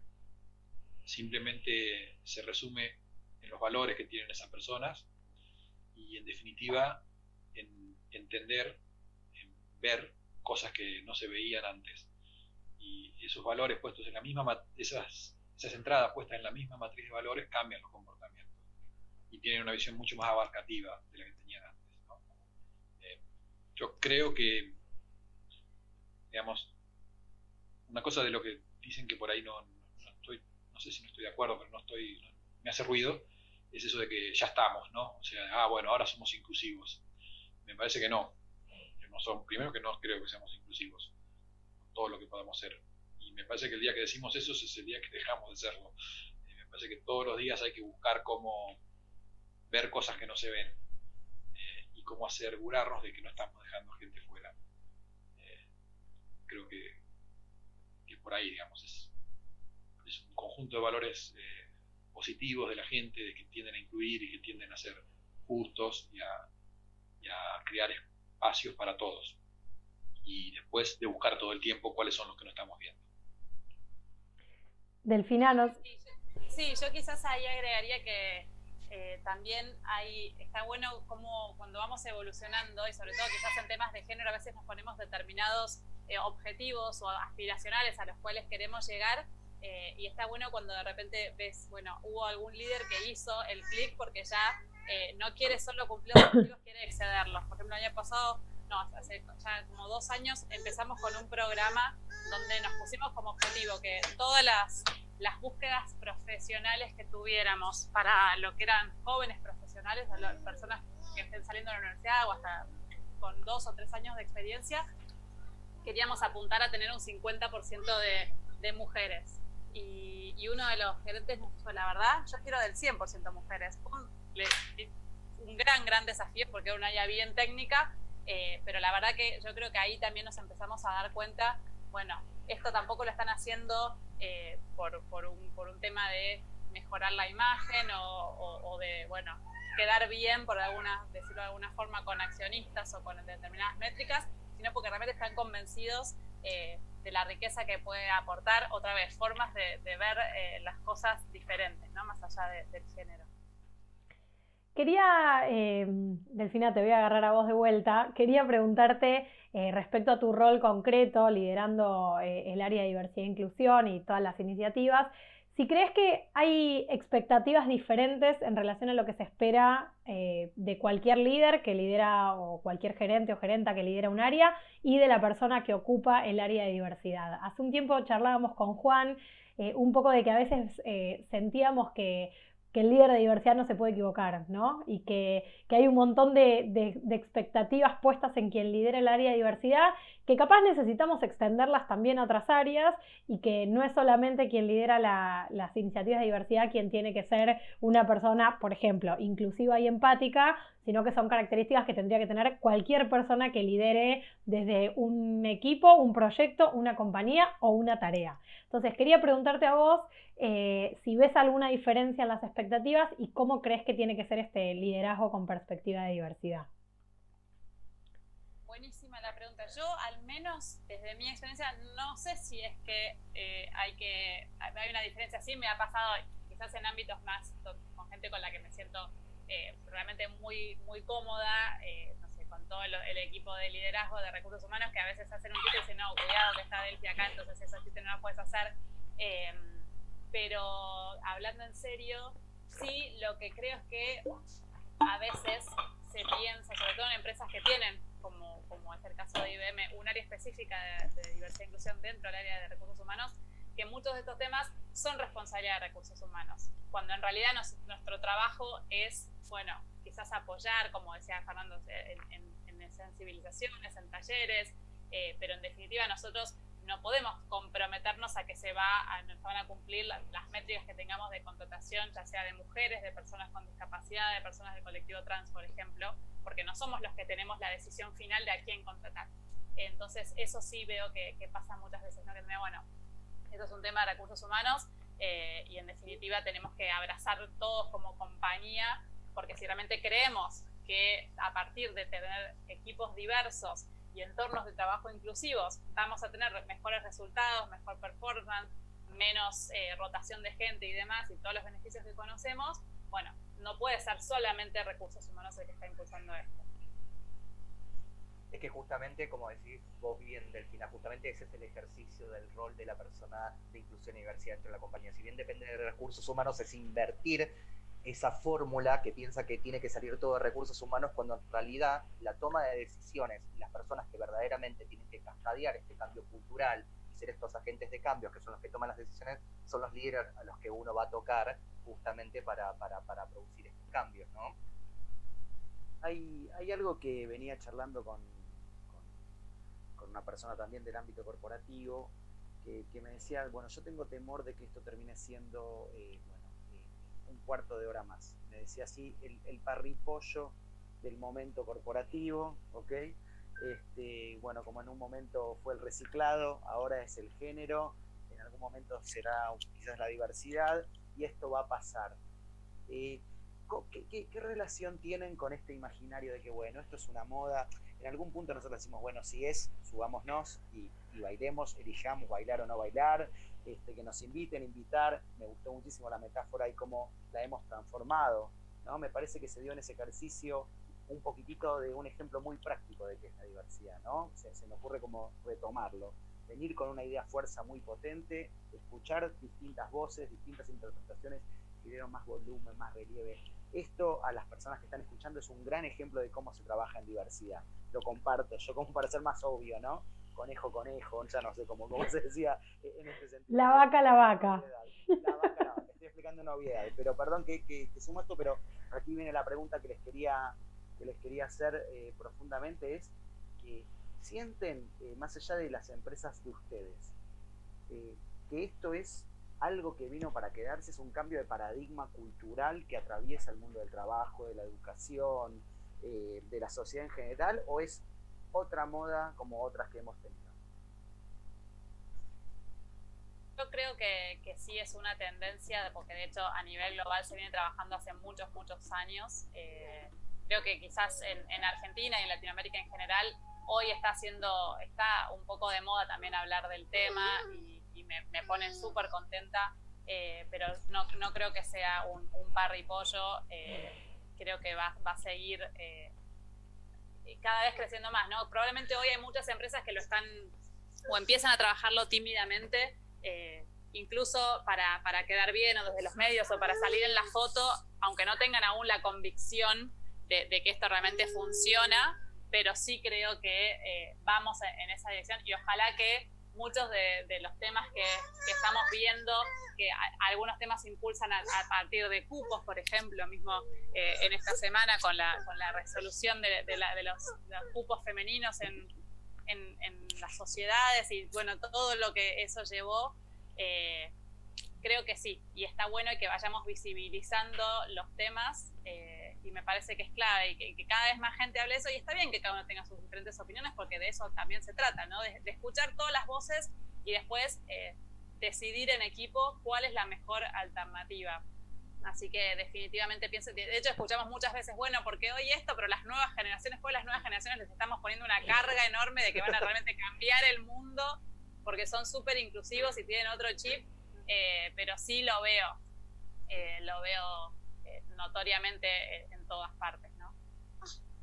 simplemente se resume en los valores que tienen esas personas y en definitiva en entender, en ver cosas que no se veían antes. Y esos valores puestos en la misma, esas, esas entradas puestas en la misma matriz de valores cambian los comportamientos y tienen una visión mucho más abarcativa de la que tenían antes. Eh, yo creo que, digamos, una cosa de lo que dicen que por ahí no, no, estoy, no sé si no estoy de acuerdo, pero no estoy, me hace ruido, es eso de que ya estamos, ¿no? O sea, ah, bueno, ahora somos inclusivos. Me parece que no. no son, primero que no creo que seamos inclusivos, todo lo que podamos ser. Y me parece que el día que decimos eso es el día que dejamos de serlo. Eh, me parece que todos los días hay que buscar cómo ver cosas que no se ven eh, y cómo asegurarnos de que no estamos dejando gente fuera. Eh, creo que por ahí, digamos, es, un conjunto de valores positivos de la gente, de que tienden a incluir y que tienden a ser justos y a, crear espacios para todos. Y después de buscar todo el tiempo cuáles son los que no estamos viendo. Delfinanos. Sí, yo quizás ahí agregaría que eh, también hay, está bueno como cuando vamos evolucionando y sobre todo quizás en temas de género a veces nos ponemos determinados eh, objetivos o aspiracionales a los cuales queremos llegar. Eh, y está bueno cuando de repente ves, bueno, hubo algún líder que hizo el clic porque ya eh, no quiere solo cumplir los objetivos, quiere excederlos. Por ejemplo, el año pasado, no, hace ya como dos años empezamos con un programa donde nos pusimos como objetivo que todas las, las búsquedas profesionales que tuviéramos para lo que eran jóvenes profesionales, personas que estén saliendo de la universidad o hasta con dos o tres años de experiencia, queríamos apuntar a tener un 50% de, de, mujeres. Y, y, uno de los gerentes nos dijo, la verdad, yo quiero del 100% mujeres. Un, un, gran, gran desafío porque era una área bien técnica, eh, pero la verdad que yo creo que ahí también nos empezamos a dar cuenta, bueno, esto tampoco lo están haciendo eh, por, por, un, por, un, tema de mejorar la imagen o, de, bueno, quedar bien, por alguna, decirlo de alguna forma, con accionistas o con determinadas métricas, sino porque realmente están convencidos eh, de la riqueza que puede aportar, otra vez, formas de, ver eh, las cosas diferentes, ¿no? más allá del género. Quería, eh, Delfina, te voy a agarrar a vos de vuelta, quería preguntarte eh, respecto a tu rol concreto liderando el área de diversidad e inclusión y todas las iniciativas, si crees que hay expectativas diferentes en relación a lo que se espera eh, de cualquier líder que lidera o cualquier gerente o gerenta que lidera un área y de la persona que ocupa el área de diversidad. Hace un tiempo charlábamos con Juan eh, un poco de que a veces eh, sentíamos que que el líder de diversidad no se puede equivocar, ¿no? Y que, hay un montón de, expectativas puestas en quien lidera el área de diversidad, que capaz necesitamos extenderlas también a otras áreas y que no es solamente quien lidera las iniciativas de diversidad quien tiene que ser una persona, por ejemplo, inclusiva y empática, sino que son características que tendría que tener cualquier persona que lidere desde un equipo, un proyecto, una compañía o una tarea. Entonces, quería preguntarte a vos eh, si ves alguna diferencia en las expectativas y cómo crees que tiene que ser este liderazgo con perspectiva de diversidad. Buenísima la pregunta. Yo, al menos desde mi experiencia, no sé si es que eh, hay que hay una diferencia. Sí, me ha pasado quizás en ámbitos más con gente con la que me siento eh, realmente muy, muy cómoda, no sé, con todo el, equipo de liderazgo de recursos humanos que a veces hacen un chiste y dicen, no, cuidado que está Delphi acá, entonces eso chiste no lo puedes hacer pero hablando en serio, sí lo que creo es que a veces se piensa, sobre todo en empresas que tienen, como, como es el caso de IBM, un área específica de, diversidad e inclusión dentro del área de recursos humanos, que muchos de estos temas son responsabilidad de recursos humanos, cuando en realidad nuestro trabajo es, bueno, quizás apoyar, como decía Fernando, en, sensibilizaciones, en talleres, eh, pero en definitiva nosotros no podemos comprometernos a que se va a, van a cumplir las, métricas que tengamos de contratación, ya sea de mujeres, de personas con discapacidad, de personas del colectivo trans, por ejemplo, porque no somos los que tenemos la decisión final de a quién contratar. Entonces, eso sí veo que, pasa muchas veces, ¿no? Que bueno, esto es un tema de recursos humanos eh, y en definitiva tenemos que abrazar todos como compañía, porque si realmente creemos que a partir de tener equipos diversos, y entornos de trabajo inclusivos, vamos a tener mejores resultados, mejor performance, menos eh, rotación de gente y demás, y todos los beneficios que conocemos, bueno, no puede ser solamente recursos humanos el que está impulsando esto. Es que justamente, como decís vos bien, Delfina, justamente ese es el ejercicio del rol de la persona de inclusión y diversidad dentro de la compañía. Si bien depende de recursos humanos, es invertir esa fórmula que piensa que tiene que salir todo de recursos humanos cuando en realidad la toma de decisiones y las personas que verdaderamente tienen que cascadear este cambio cultural y ser estos agentes de cambio que son los que toman las decisiones son los líderes a los que uno va a tocar justamente para, para, producir estos cambios, ¿no? Hay, hay algo que venía charlando con, con, una persona también del ámbito corporativo que, que, me decía, bueno, yo tengo temor de que esto termine siendo, eh, un cuarto de hora más. Me decía así, el, parripollo del momento corporativo, ¿ok? Este, bueno, como en un momento fue el reciclado, ahora es el género, en algún momento será quizás la diversidad, y esto va a pasar. Eh, ¿qué, relación tienen con este imaginario de que, bueno, esto es una moda? En algún punto nosotros decimos, bueno, si es, subámonos y bailemos, elijamos bailar o no bailar, este, que nos inviten, invitar. Me gustó muchísimo la metáfora y cómo la hemos transformado. ¿no? Me parece que se dio en ese ejercicio un poquitito de un ejemplo muy práctico de qué es la diversidad. ¿no? Se, se me ocurre como retomarlo. Venir con una idea fuerza muy potente, escuchar distintas voces, distintas interpretaciones que dieron más volumen, más relieve. Esto a las personas que están escuchando es un gran ejemplo de cómo se trabaja en diversidad. Lo comparto, yo como para ser más obvio, ¿no? Conejo, conejo, ya no sé cómo, cómo se decía en este sentido. La vaca, la vaca. La vaca, la vaca. Estoy explicando una obviedad, pero perdón que, que, sumo esto, pero aquí viene la pregunta que les quería, que les quería hacer eh, profundamente, es que sienten, eh, más allá de las empresas de ustedes, eh, que esto es algo que vino para quedarse, es un cambio de paradigma cultural que atraviesa el mundo del trabajo, de la educación, de la sociedad en general, o es otra moda como otras que hemos tenido. Yo creo que, que, sí es una tendencia, porque de hecho a nivel global se viene trabajando hace muchos, muchos años. Eh, creo que quizás en, en, Argentina y en Latinoamérica en general hoy está haciendo, está un poco de moda también hablar del tema y, me, pone súper contenta, eh, pero no, no, creo que sea un, un parripollo, eh, creo que va, va a seguir cada vez creciendo más, ¿no? Probablemente hoy hay muchas empresas que lo están o empiezan a trabajarlo tímidamente, eh, incluso para, para, quedar bien o desde los medios o para salir en la foto, aunque no tengan aún la convicción de, que esto realmente funciona, pero sí creo que eh, vamos en esa dirección y ojalá que muchos de, los temas que, estamos viendo, que algunos temas se impulsan a, partir de cupos, por ejemplo, mismo eh, en esta semana con la, la resolución de, los, cupos femeninos en, en, las sociedades y bueno, todo lo que eso llevó. Eh, creo que sí, y está bueno que vayamos visibilizando los temas eh, y me parece que es clave y que, cada vez más gente hable eso y está bien que cada uno tenga sus diferentes opiniones porque de eso también se trata, ¿no? De, escuchar todas las voces y después eh, decidir en equipo cuál es la mejor alternativa. Así que definitivamente pienso, de hecho escuchamos muchas veces, bueno, porque hoy esto, pero las nuevas generaciones, pues las nuevas generaciones les estamos poniendo una carga enorme de que van a realmente cambiar el mundo porque son súper inclusivos y tienen otro chip eh, pero sí lo veo, eh, lo veo notoriamente en todas partes, ¿no?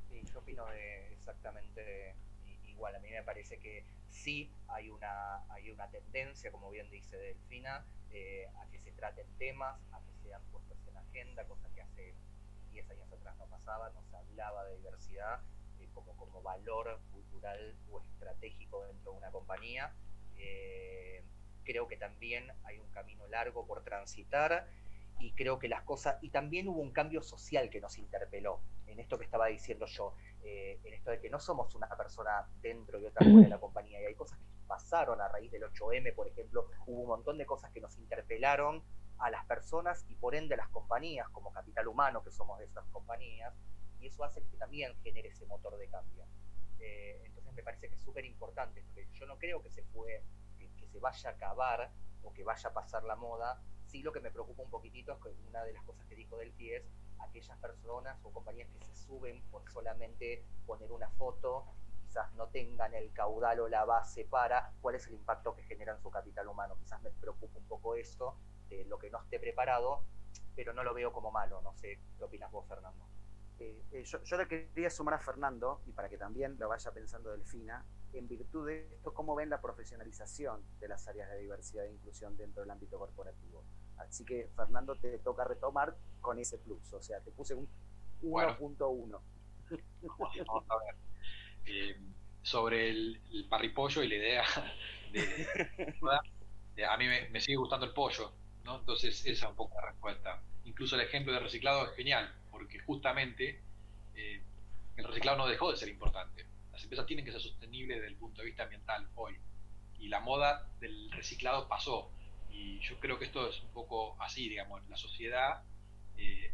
Sí, yo opino exactamente igual. A mí me parece que sí hay una, hay una tendencia, como bien dice Delfina, a que se traten temas, a que sean puestos en agenda, cosa que hace 10 años atrás no pasaba, no se hablaba de diversidad como, como valor cultural o estratégico dentro de una compañía creo que también hay un camino largo por transitar y creo que las cosas, y también hubo un cambio social que nos interpeló en esto que estaba diciendo yo, eh, en esto de que no somos una persona dentro y otra fuera de la compañía, y hay cosas que pasaron a raíz del 8M, por ejemplo, hubo un montón de cosas que nos interpelaron a las personas y por ende a las compañías como capital humano que somos de esas compañías, y eso hace que también genere ese motor de cambio. Eh, entonces me parece que es súper importante, yo no creo que se fue se vaya a acabar o que vaya a pasar la moda. Sí lo que me preocupa un poquitito es que una de las cosas que dijo Delphi es aquellas personas o compañías que se suben por solamente poner una foto y quizás no tengan el caudal o la base para cuál es el impacto que genera en su capital humano. Quizás me preocupa un poco eso, de lo que no esté preparado, pero no lo veo como malo. No sé qué opinas vos, Fernando. Eh, eh, yo, yo, le quería sumar a Fernando, y para que también lo vaya pensando Delfina, en virtud de esto, cómo ven la profesionalización de las áreas de diversidad e inclusión dentro del ámbito corporativo. Así que, Fernando, te toca retomar con ese plus, o sea, te puse un 1.1. vamos a ver. Eh, sobre el, parripollo y la idea de, a mí me, sigue gustando el pollo, ¿no? Entonces esa es un poco la respuesta. Incluso el ejemplo de reciclado es genial, porque justamente eh, el reciclado no dejó de ser importante las empresas tienen que ser sostenibles desde el punto de vista ambiental hoy. Y la moda del reciclado pasó. Y yo creo que esto es un poco así, digamos, la sociedad, eh,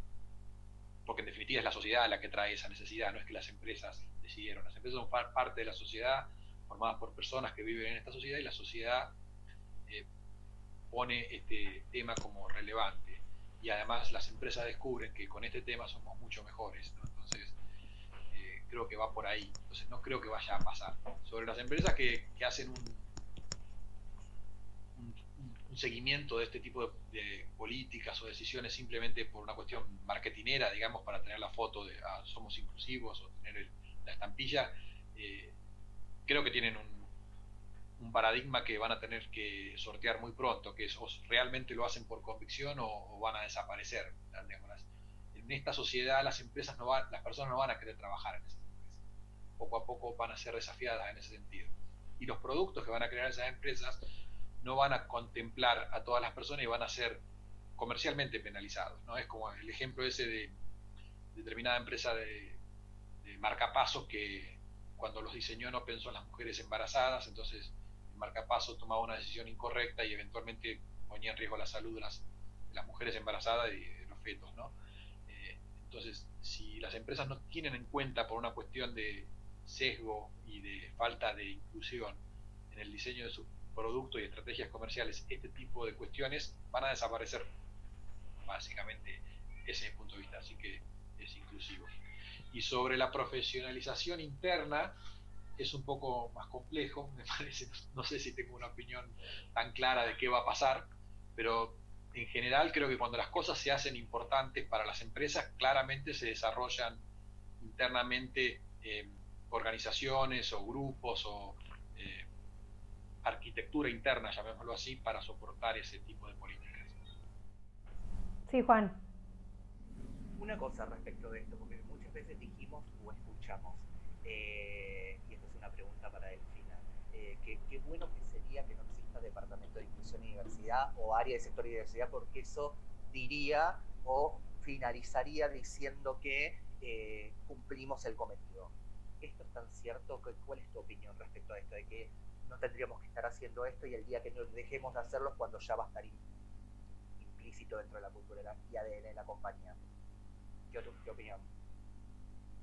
porque en definitiva es la sociedad la que trae esa necesidad, no es que las empresas decidieron. Las empresas son parte de la sociedad, formadas por personas que viven en esta sociedad y la sociedad eh, pone este tema como relevante. Y además las empresas descubren que con este tema somos mucho mejores. Entonces, creo que va por ahí. Entonces no creo que vaya a pasar. Sobre las empresas que, hacen un, seguimiento de este tipo de, políticas o decisiones simplemente por una cuestión marketinera, digamos, para tener la foto de ah, somos inclusivos o tener la estampilla, eh, creo que tienen un, paradigma que van a tener que sortear muy pronto, que es o realmente lo hacen por convicción o, van a desaparecer. En esta sociedad las empresas no van, las personas no van a querer trabajar en ese poco a poco van a ser desafiadas en ese sentido. Y los productos que van a crear esas empresas no van a contemplar a todas las personas y van a ser comercialmente penalizados. ¿no? Es como el ejemplo ese de determinada empresa de, marcapasos que cuando los diseñó no pensó en las mujeres embarazadas, entonces el marcapaso tomaba una decisión incorrecta y eventualmente ponía en riesgo la salud de las, mujeres embarazadas y de los fetos. ¿no? Eh, entonces, si las empresas no tienen en cuenta por una cuestión de, sesgo y de falta de inclusión en el diseño de sus productos y estrategias comerciales, este tipo de cuestiones van a desaparecer. Básicamente ese es el punto de vista, así que es inclusivo. Y sobre la profesionalización interna, es un poco más complejo, me parece, no sé si tengo una opinión tan clara de qué va a pasar, pero en general creo que cuando las cosas se hacen importantes para las empresas, claramente se desarrollan internamente eh, organizaciones o grupos o eh, arquitectura interna, llamémoslo así, para soportar ese tipo de políticas. Sí, Juan. Una cosa respecto de esto, porque muchas veces dijimos o escuchamos, eh, y esta es una pregunta para Delfina, eh, que qué bueno que sería que no exista departamento de inclusión y diversidad o área de sector y diversidad, porque eso diría o finalizaría diciendo que eh, cumplimos el cometido. ¿Esto es tan cierto? ¿Cuál es tu opinión respecto a esto? De que no tendríamos que estar haciendo esto y el día que nos dejemos de hacerlo es cuando ya va a estar implícito dentro de la cultura y ADN de la compañía. ¿Qué, qué opinión?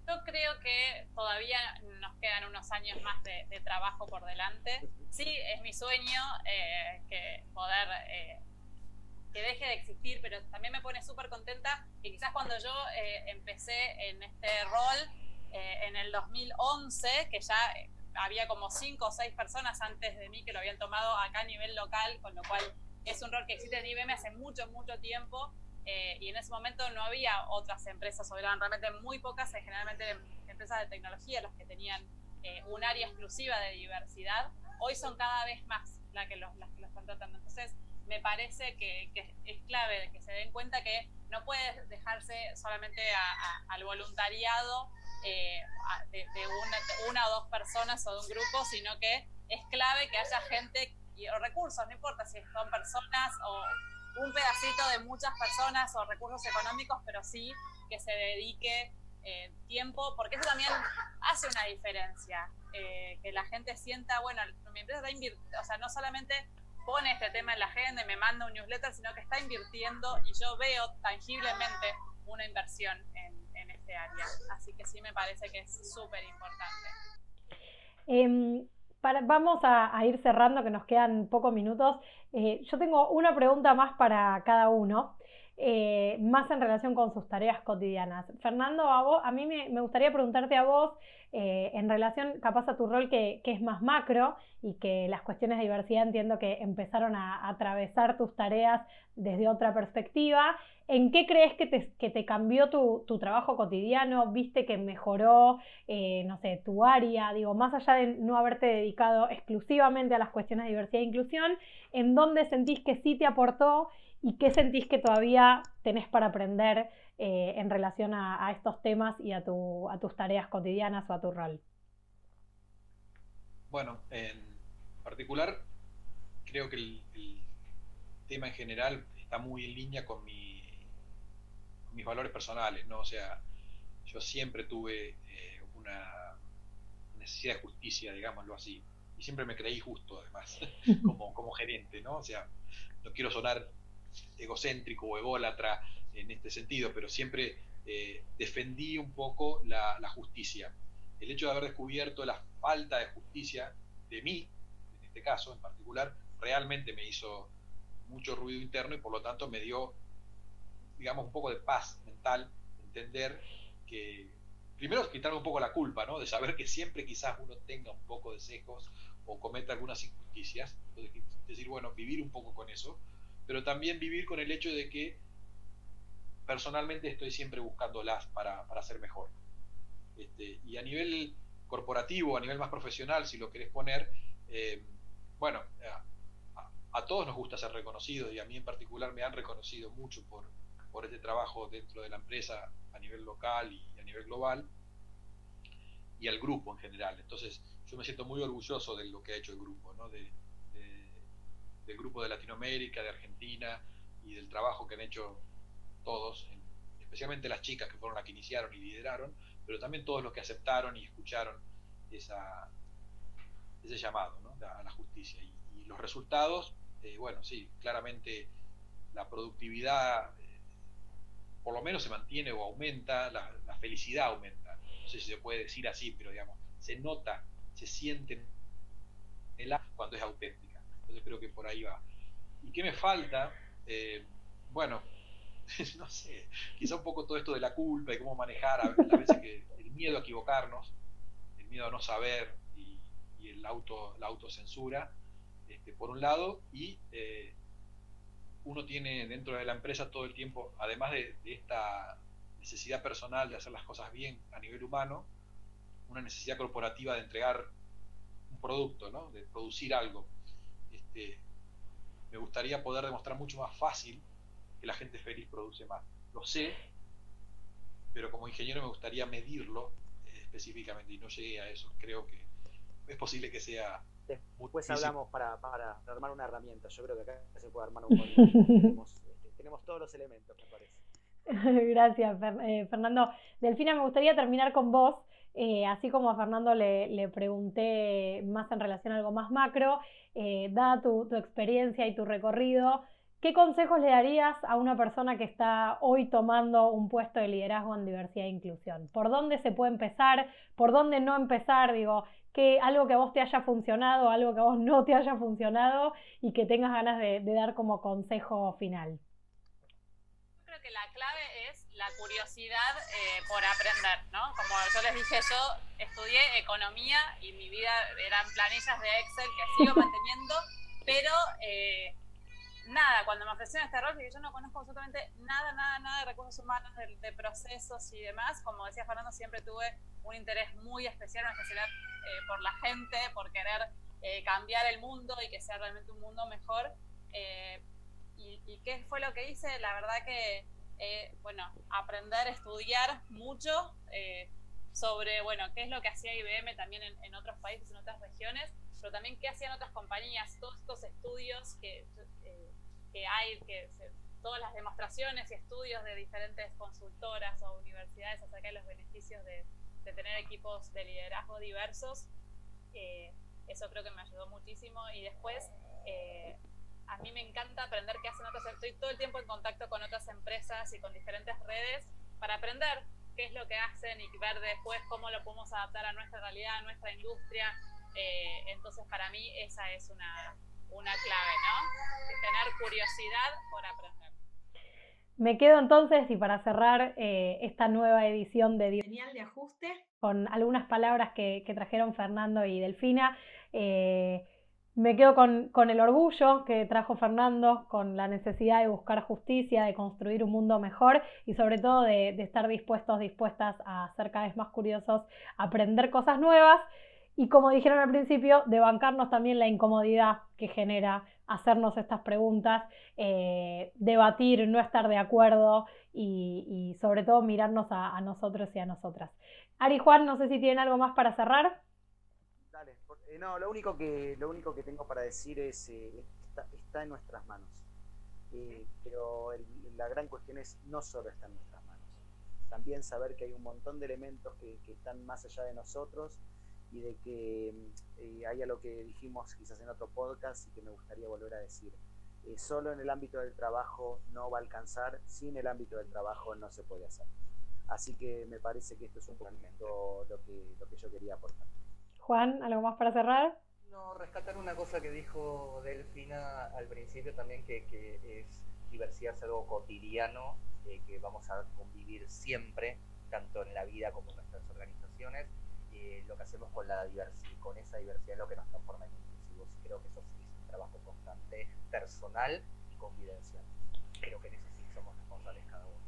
Yo creo que todavía nos quedan unos años más de, trabajo por delante. Sí, es mi sueño eh, que poder eh, que deje de existir, pero también me pone súper contenta que quizás cuando yo eh, empecé en este rol en el 2011, que ya había como cinco o seis personas antes de mí que lo habían tomado acá a nivel local, con lo cual es un rol que existe en IBM hace mucho, mucho tiempo. Eh, y en ese momento no había otras empresas, o eran realmente muy pocas, eh, generalmente empresas de tecnología, los que tenían eh, un área exclusiva de diversidad. Hoy son cada vez más las que los, las que los están tratando. Entonces, me parece que, es clave que se den cuenta que no puede dejarse solamente al voluntariado eh, de, una, o dos personas o de un grupo, sino que es clave que haya gente y, o recursos, no importa si son personas o un pedacito de muchas personas o recursos económicos, pero sí que se dedique eh, tiempo, porque eso también hace una diferencia, eh, que la gente sienta, bueno, mi empresa está invirtiendo, o sea, no solamente pone este tema en la agenda y me manda un newsletter, sino que está invirtiendo y yo veo tangiblemente una inversión en, este área. Así que sí me parece que es súper importante. Em, vamos a, ir cerrando, que nos quedan pocos minutos. Eh, yo tengo una pregunta más para cada uno, eh, más en relación con sus tareas cotidianas. Fernando, a, mí me, gustaría preguntarte a vos, eh, en relación capaz a tu rol que, es más macro y que las cuestiones de diversidad entiendo que empezaron a atravesar tus tareas desde otra perspectiva. ¿En qué crees que te, cambió tu, trabajo cotidiano? ¿Viste que mejoró, eh, no sé, tu área? Digo, más allá de no haberte dedicado exclusivamente a las cuestiones de diversidad e inclusión, ¿en dónde sentís que sí te aportó y qué sentís que todavía tenés para aprender eh, en relación a, estos temas y a, tus tareas cotidianas o a tu rol? Bueno, en particular, creo que el tema en general está muy en línea con mi mis valores personales, ¿no? O sea, yo siempre tuve eh, una necesidad de justicia, digámoslo así, y siempre me creí justo, además, como, como gerente, ¿no? O sea, no quiero sonar egocéntrico o ególatra en este sentido, pero siempre eh, defendí un poco la, justicia. El hecho de haber descubierto la falta de justicia de mí, en este caso en particular, realmente me hizo mucho ruido interno y por lo tanto me dio digamos, un poco de paz mental, entender que, primero, quitarme un poco la culpa, ¿no? De saber que siempre quizás uno tenga un poco de sesgos o cometa algunas injusticias, entonces, decir, bueno, vivir un poco con eso, pero también vivir con el hecho de que personalmente estoy siempre buscándolas para, para ser mejor. Este, y a nivel corporativo, a nivel más profesional, si lo querés poner, eh, bueno, a, todos nos gusta ser reconocidos y a mí en particular me han reconocido mucho por, por este trabajo dentro de la empresa a nivel local y a nivel global y al grupo en general. Entonces, yo me siento muy orgulloso de lo que ha hecho el grupo, ¿no? Del grupo de Latinoamérica, de Argentina y del trabajo que han hecho todos, especialmente las chicas que fueron las que iniciaron y lideraron, pero también todos los que aceptaron y escucharon ese llamado a la justicia. Y, los resultados, eh, bueno, sí, claramente la productividad por lo menos se mantiene o aumenta, la, felicidad aumenta. No sé si se puede decir así, pero digamos, se nota, se siente el cuando es auténtica. Entonces creo que por ahí va. ¿Y qué me falta? Eh, bueno, no sé, quizá un poco todo esto de la culpa y cómo manejar a, veces que el miedo a equivocarnos, el miedo a no saber y, el auto, la autocensura, este, por un lado, y eh, uno tiene dentro de la empresa todo el tiempo, además de, esta necesidad personal de hacer las cosas bien a nivel humano, una necesidad corporativa de entregar un producto, ¿no? de producir algo. Eh, me gustaría poder demostrar mucho más fácil que la gente feliz produce más. Lo sé, pero como ingeniero me gustaría medirlo eh, específicamente y no llegué a eso. Creo que es posible que sea... Después hablamos para, para, armar una herramienta. Yo creo que acá se puede armar un tenemos, este, tenemos todos los elementos, me parece. Gracias, eh, Fernando. Delfina, me gustaría terminar con vos. Eh, así como a Fernando le, pregunté más en relación a algo más macro, eh, dada tu, experiencia y tu recorrido, ¿qué consejos le darías a una persona que está hoy tomando un puesto de liderazgo en diversidad e inclusión? ¿Por dónde se puede empezar? ¿Por dónde no empezar? Digo, que algo que a vos te haya funcionado, algo que a vos no te haya funcionado y que tengas ganas de dar como consejo final que la clave la curiosidad eh, por aprender, ¿no? Como yo les dije, yo estudié economía y mi vida eran planillas de Excel que sigo manteniendo, pero eh, nada, cuando me ofrecieron este rol, que yo no conozco absolutamente nada, nada, nada de recursos humanos, de, procesos y demás, como decía Fernando, siempre tuve un interés muy especial, una especialidad eh, por la gente, por querer cambiar el mundo y que sea realmente un mundo mejor. Y, qué fue lo que hice? La verdad que, eh, bueno, aprender, estudiar mucho eh, sobre, bueno, qué es lo que hacía IBM también en, otros países, en otras regiones, pero también qué hacían otras compañías, todos estos estudios que, eh, que hay, que todas las demostraciones y estudios de diferentes consultoras o universidades acerca de los beneficios de, de tener equipos de liderazgo diversos. eso creo que me ayudó muchísimo y después a mí me encanta aprender qué hacen otras. Estoy todo el tiempo en contacto con otras empresas y con diferentes redes para aprender qué es lo que hacen y ver después cómo lo podemos adaptar a nuestra realidad, a nuestra industria. Eh, entonces, para mí esa es una, una clave, ¿no? Tener curiosidad por aprender. Me quedo entonces, y para cerrar eh, esta nueva edición de Señal de Ajuste, con algunas palabras que, que trajeron Fernando y Delfina. Eh, me quedo con, el orgullo que trajo Fernando, con la necesidad de buscar justicia, de construir un mundo mejor y sobre todo de, estar dispuestos, dispuestas a ser cada vez más curiosos, aprender cosas nuevas y como dijeron al principio, de bancarnos también la incomodidad que genera hacernos estas preguntas, eh, debatir, no estar de acuerdo y, sobre todo mirarnos a, a nosotros y a nosotras. Ari Juan, no sé si tienen algo más para cerrar. Eh, no, lo único que lo único que tengo para decir es eh, está, en nuestras manos. Eh, pero la gran cuestión es no solo está en nuestras manos. También saber que hay un montón de elementos que, están más allá de nosotros y de que hay lo que dijimos quizás en otro podcast y que me gustaría volver a decir. solo en el ámbito del trabajo no va a alcanzar, sin el ámbito del trabajo no se puede hacer. Así que me parece que esto es un poquito lo que, lo que yo quería aportar. Juan, ¿algo más para cerrar? No, rescatar una cosa que dijo Delfina al principio también, que, es diversidad es algo cotidiano, eh, que vamos a convivir siempre, tanto en la vida como en nuestras organizaciones. Eh, lo que hacemos con, la con esa diversidad es lo que nos transforma en inclusivos. Creo que eso es un trabajo constante, personal y convivencial. Creo que en eso sí somos responsables cada uno.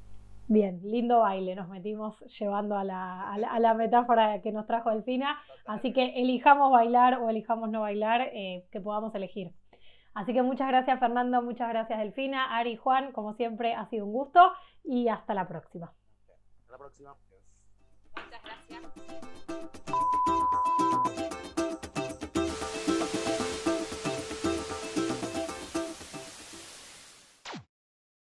Bien, lindo baile, nos metimos llevando a la, a la, metáfora que nos trajo Delfina, así que elijamos bailar o elijamos no bailar, eh, que podamos elegir. Así que muchas gracias Fernando, muchas gracias Delfina, Ari, Juan, como siempre ha sido un gusto y hasta la próxima. Hasta la próxima. Muchas gracias.